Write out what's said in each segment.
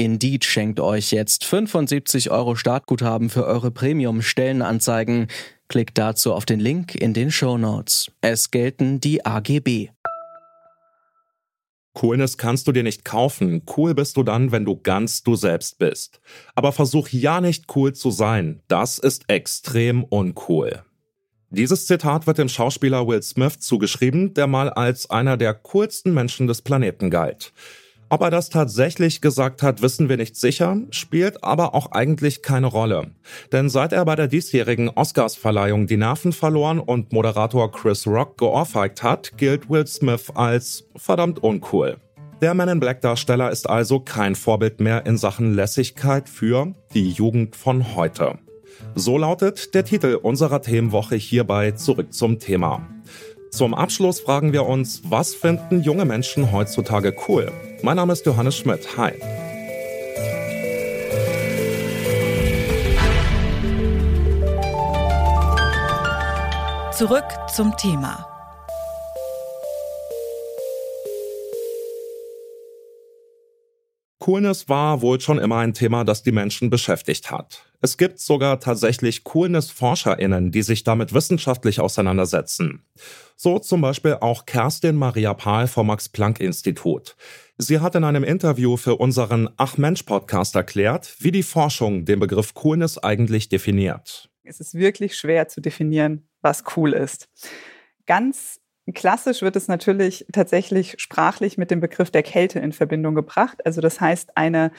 Indeed schenkt euch jetzt 75 Euro Startguthaben für eure Premium-Stellenanzeigen. Klickt dazu auf den Link in den Show Notes. Es gelten die AGB. Coolness kannst du dir nicht kaufen. Cool bist du dann, wenn du ganz du selbst bist. Aber versuch ja nicht cool zu sein. Das ist extrem uncool. Dieses Zitat wird dem Schauspieler Will Smith zugeschrieben, der mal als einer der coolsten Menschen des Planeten galt. Ob er das tatsächlich gesagt hat, wissen wir nicht sicher, spielt aber auch eigentlich keine Rolle. Denn seit er bei der diesjährigen Oscarsverleihung die Nerven verloren und Moderator Chris Rock geohrfeigt hat, gilt Will Smith als verdammt uncool. Der Man in Black Darsteller ist also kein Vorbild mehr in Sachen Lässigkeit für die Jugend von heute. So lautet der Titel unserer Themenwoche hierbei zurück zum Thema. Zum Abschluss fragen wir uns, was finden junge Menschen heutzutage cool? Mein Name ist Johannes Schmidt. Hi. Zurück zum Thema. Coolness war wohl schon immer ein Thema, das die Menschen beschäftigt hat. Es gibt sogar tatsächlich Coolness-ForscherInnen, die sich damit wissenschaftlich auseinandersetzen. So zum Beispiel auch Kerstin Maria Pahl vom Max-Planck-Institut. Sie hat in einem Interview für unseren Ach Mensch Podcast erklärt, wie die Forschung den Begriff Coolness eigentlich definiert. Es ist wirklich schwer zu definieren, was cool ist. Ganz Klassisch wird es natürlich tatsächlich sprachlich mit dem Begriff der Kälte in Verbindung gebracht. Also das heißt eine,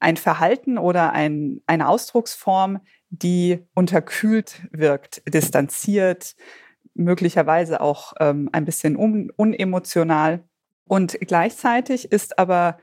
ein Verhalten oder ein, eine Ausdrucksform, die unterkühlt wirkt, distanziert, möglicherweise auch ähm, ein bisschen un, unemotional. Und gleichzeitig ist aber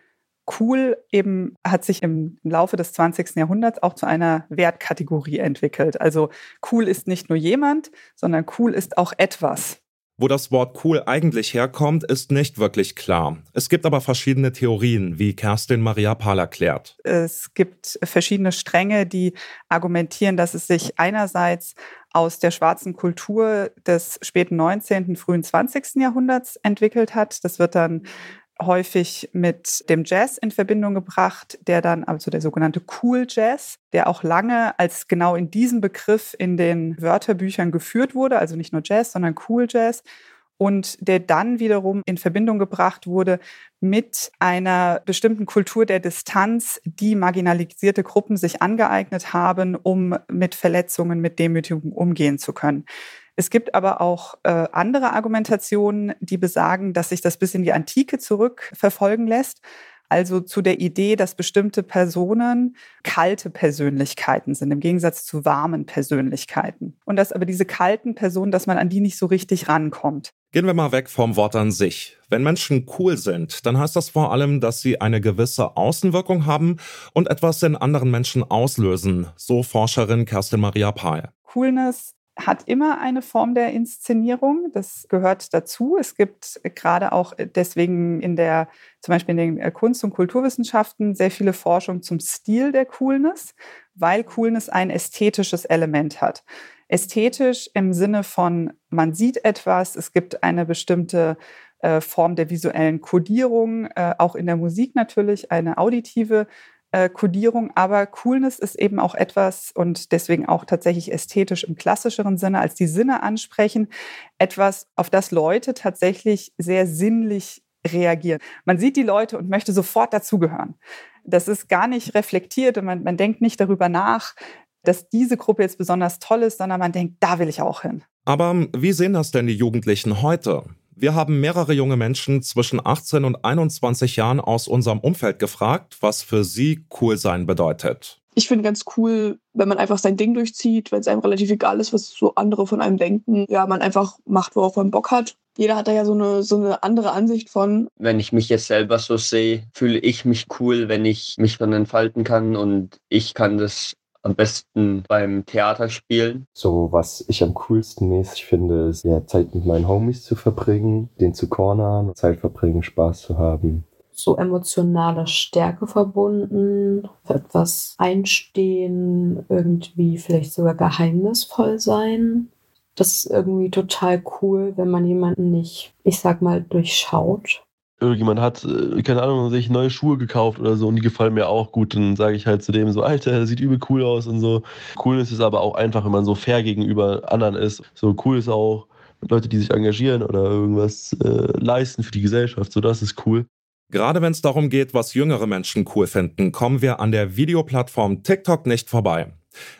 cool eben, hat sich im, Laufe des 20. Jahrhunderts auch zu einer Wertkategorie entwickelt. Also cool ist nicht nur jemand, sondern cool ist auch etwas. Wo das Wort cool eigentlich herkommt, ist nicht wirklich klar. Es gibt aber verschiedene Theorien, wie Kerstin Maria Pahl erklärt. Es gibt verschiedene Stränge, die argumentieren, dass es sich einerseits aus der schwarzen Kultur des späten 19., frühen 20. Jahrhunderts entwickelt hat. Das wird dann häufig mit dem Jazz in Verbindung gebracht, der dann, also der sogenannte Cool Jazz, der auch lange als genau in diesem Begriff in den Wörterbüchern geführt wurde, also nicht nur Jazz, sondern Cool Jazz und der dann wiederum in Verbindung gebracht wurde mit einer bestimmten Kultur der Distanz, die marginalisierte Gruppen sich angeeignet haben, um mit Verletzungen, mit Demütigung umgehen zu können. Es gibt aber auch äh, andere Argumentationen, die besagen, dass sich das bis in die Antike zurückverfolgen lässt. Also zu der Idee, dass bestimmte Personen kalte Persönlichkeiten sind, im Gegensatz zu warmen Persönlichkeiten. Und dass aber diese kalten Personen, dass man an die nicht so richtig rankommt. Gehen wir mal weg vom Wort an sich. Wenn Menschen cool sind, dann heißt das vor allem, dass sie eine gewisse Außenwirkung haben und etwas in anderen Menschen auslösen, so Forscherin Kerstin Maria Pahl. Coolness hat immer eine Form der Inszenierung. Das gehört dazu. Es gibt gerade auch deswegen in der, zum Beispiel in den Kunst- und Kulturwissenschaften sehr viele Forschung zum Stil der Coolness, weil Coolness ein ästhetisches Element hat. Ästhetisch im Sinne von, man sieht etwas, es gibt eine bestimmte äh, Form der visuellen Kodierung, äh, auch in der Musik natürlich eine auditive äh, Kodierung, aber Coolness ist eben auch etwas und deswegen auch tatsächlich ästhetisch im klassischeren Sinne als die Sinne ansprechen, etwas, auf das Leute tatsächlich sehr sinnlich reagieren. Man sieht die Leute und möchte sofort dazugehören. Das ist gar nicht reflektiert und man, man denkt nicht darüber nach, dass diese Gruppe jetzt besonders toll ist, sondern man denkt, da will ich auch hin. Aber wie sehen das denn die Jugendlichen heute? Wir haben mehrere junge Menschen zwischen 18 und 21 Jahren aus unserem Umfeld gefragt, was für sie cool sein bedeutet. Ich finde ganz cool, wenn man einfach sein Ding durchzieht, wenn es einem relativ egal ist, was so andere von einem denken. Ja, man einfach macht, worauf man Bock hat. Jeder hat da ja so eine, so eine andere Ansicht von. Wenn ich mich jetzt selber so sehe, fühle ich mich cool, wenn ich mich dann entfalten kann und ich kann das am besten beim Theaterspielen. So, was ich am coolsten mäßig finde, ist ja Zeit mit meinen Homies zu verbringen, den zu cornern, Zeit verbringen, Spaß zu haben. So emotionale Stärke verbunden, für etwas einstehen, irgendwie vielleicht sogar geheimnisvoll sein. Das ist irgendwie total cool, wenn man jemanden nicht, ich sag mal, durchschaut irgendjemand hat, äh, keine Ahnung, sich neue Schuhe gekauft oder so und die gefallen mir auch gut, dann sage ich halt zu dem so, Alter, der sieht übel cool aus und so. Cool ist es aber auch einfach, wenn man so fair gegenüber anderen ist. So cool ist auch Leute, die sich engagieren oder irgendwas äh, leisten für die Gesellschaft. So, das ist cool. Gerade wenn es darum geht, was jüngere Menschen cool finden, kommen wir an der Videoplattform TikTok nicht vorbei.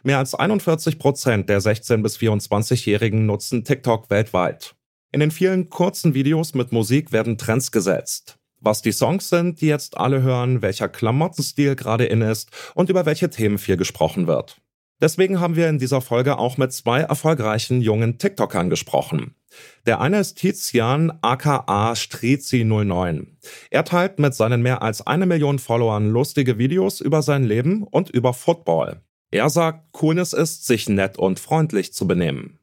Mehr als 41 Prozent der 16- bis 24-Jährigen nutzen TikTok weltweit. In den vielen kurzen Videos mit Musik werden Trends gesetzt. Was die Songs sind, die jetzt alle hören, welcher Klamottenstil gerade in ist und über welche Themen viel gesprochen wird. Deswegen haben wir in dieser Folge auch mit zwei erfolgreichen jungen TikTokern gesprochen. Der eine ist Tizian aka Strizi09. Er teilt mit seinen mehr als eine Million Followern lustige Videos über sein Leben und über Football. Er sagt, Coolness ist, sich nett und freundlich zu benehmen.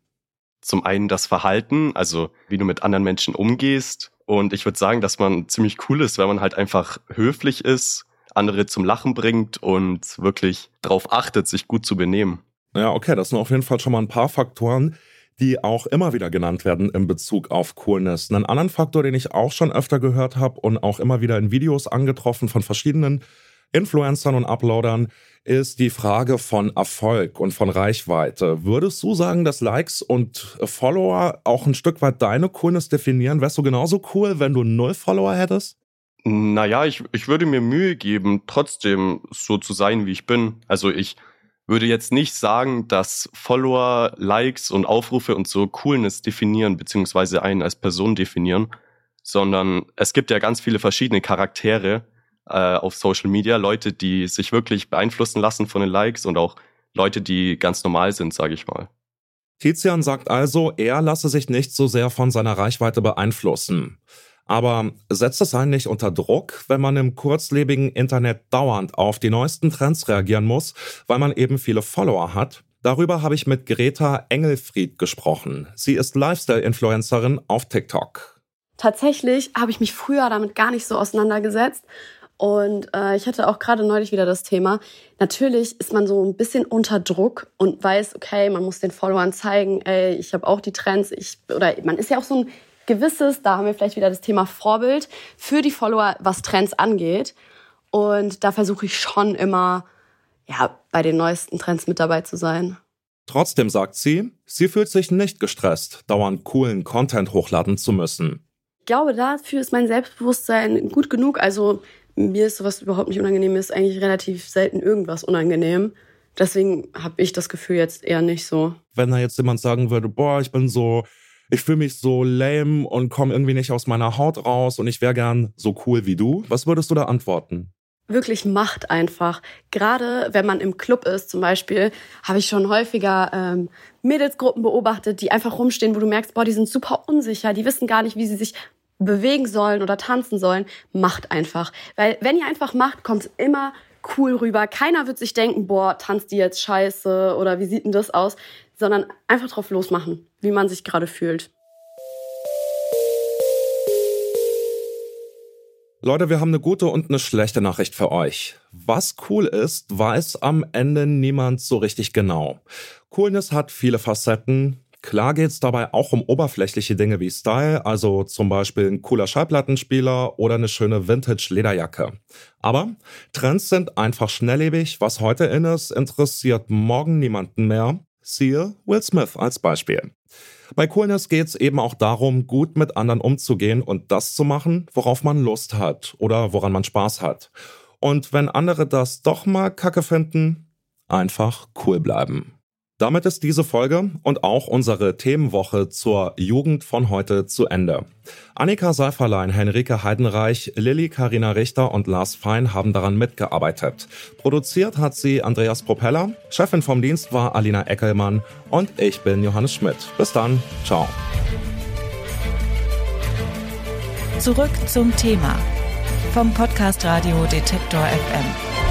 Zum einen das Verhalten, also wie du mit anderen Menschen umgehst. Und ich würde sagen, dass man ziemlich cool ist, weil man halt einfach höflich ist, andere zum Lachen bringt und wirklich darauf achtet, sich gut zu benehmen. Ja, okay, das sind auf jeden Fall schon mal ein paar Faktoren, die auch immer wieder genannt werden in Bezug auf Coolness. Einen anderen Faktor, den ich auch schon öfter gehört habe und auch immer wieder in Videos angetroffen von verschiedenen Influencern und Uploadern, ist die Frage von Erfolg und von Reichweite. Würdest du sagen, dass Likes und Follower auch ein Stück weit deine Coolness definieren? Wärst du genauso cool, wenn du null Follower hättest? Naja, ich, ich würde mir Mühe geben, trotzdem so zu sein, wie ich bin. Also ich würde jetzt nicht sagen, dass Follower, Likes und Aufrufe und so Coolness definieren, beziehungsweise einen als Person definieren, sondern es gibt ja ganz viele verschiedene Charaktere, äh, auf Social Media, Leute, die sich wirklich beeinflussen lassen von den Likes und auch Leute, die ganz normal sind, sage ich mal. Tizian sagt also, er lasse sich nicht so sehr von seiner Reichweite beeinflussen. Aber setzt es einen nicht unter Druck, wenn man im kurzlebigen Internet dauernd auf die neuesten Trends reagieren muss, weil man eben viele Follower hat? Darüber habe ich mit Greta Engelfried gesprochen. Sie ist Lifestyle-Influencerin auf TikTok. Tatsächlich habe ich mich früher damit gar nicht so auseinandergesetzt und äh, ich hatte auch gerade neulich wieder das Thema. Natürlich ist man so ein bisschen unter Druck und weiß, okay, man muss den Followern zeigen, ey, ich habe auch die Trends. Ich, oder man ist ja auch so ein gewisses, da haben wir vielleicht wieder das Thema Vorbild für die Follower, was Trends angeht. Und da versuche ich schon immer, ja, bei den neuesten Trends mit dabei zu sein. Trotzdem sagt sie, sie fühlt sich nicht gestresst, dauernd coolen Content hochladen zu müssen. Ich glaube, dafür ist mein Selbstbewusstsein gut genug. Also mir ist sowas überhaupt nicht unangenehm, mir ist eigentlich relativ selten irgendwas unangenehm. Deswegen habe ich das Gefühl jetzt eher nicht so. Wenn da jetzt jemand sagen würde, boah, ich bin so, ich fühle mich so lame und komme irgendwie nicht aus meiner Haut raus und ich wäre gern so cool wie du, was würdest du da antworten? Wirklich macht einfach. Gerade wenn man im Club ist zum Beispiel, habe ich schon häufiger ähm, Mädelsgruppen beobachtet, die einfach rumstehen, wo du merkst, boah, die sind super unsicher, die wissen gar nicht, wie sie sich bewegen sollen oder tanzen sollen, macht einfach. Weil wenn ihr einfach macht, kommt es immer cool rüber. Keiner wird sich denken, boah, tanzt die jetzt scheiße oder wie sieht denn das aus, sondern einfach drauf losmachen, wie man sich gerade fühlt. Leute, wir haben eine gute und eine schlechte Nachricht für euch. Was cool ist, weiß am Ende niemand so richtig genau. Coolness hat viele Facetten, Klar geht es dabei auch um oberflächliche Dinge wie Style, also zum Beispiel ein cooler Schallplattenspieler oder eine schöne Vintage-Lederjacke. Aber Trends sind einfach schnelllebig. Was heute in ist, interessiert morgen niemanden mehr. Siehe Will Smith als Beispiel. Bei Coolness geht es eben auch darum, gut mit anderen umzugehen und das zu machen, worauf man Lust hat oder woran man Spaß hat. Und wenn andere das doch mal kacke finden, einfach cool bleiben. Damit ist diese Folge und auch unsere Themenwoche zur Jugend von heute zu Ende. Annika Seiferlein, Henrike Heidenreich, Lilly Karina Richter und Lars Fein haben daran mitgearbeitet. Produziert hat sie Andreas Propeller, Chefin vom Dienst war Alina Eckelmann und ich bin Johannes Schmidt. Bis dann, ciao. Zurück zum Thema vom Podcast Radio Detektor FM.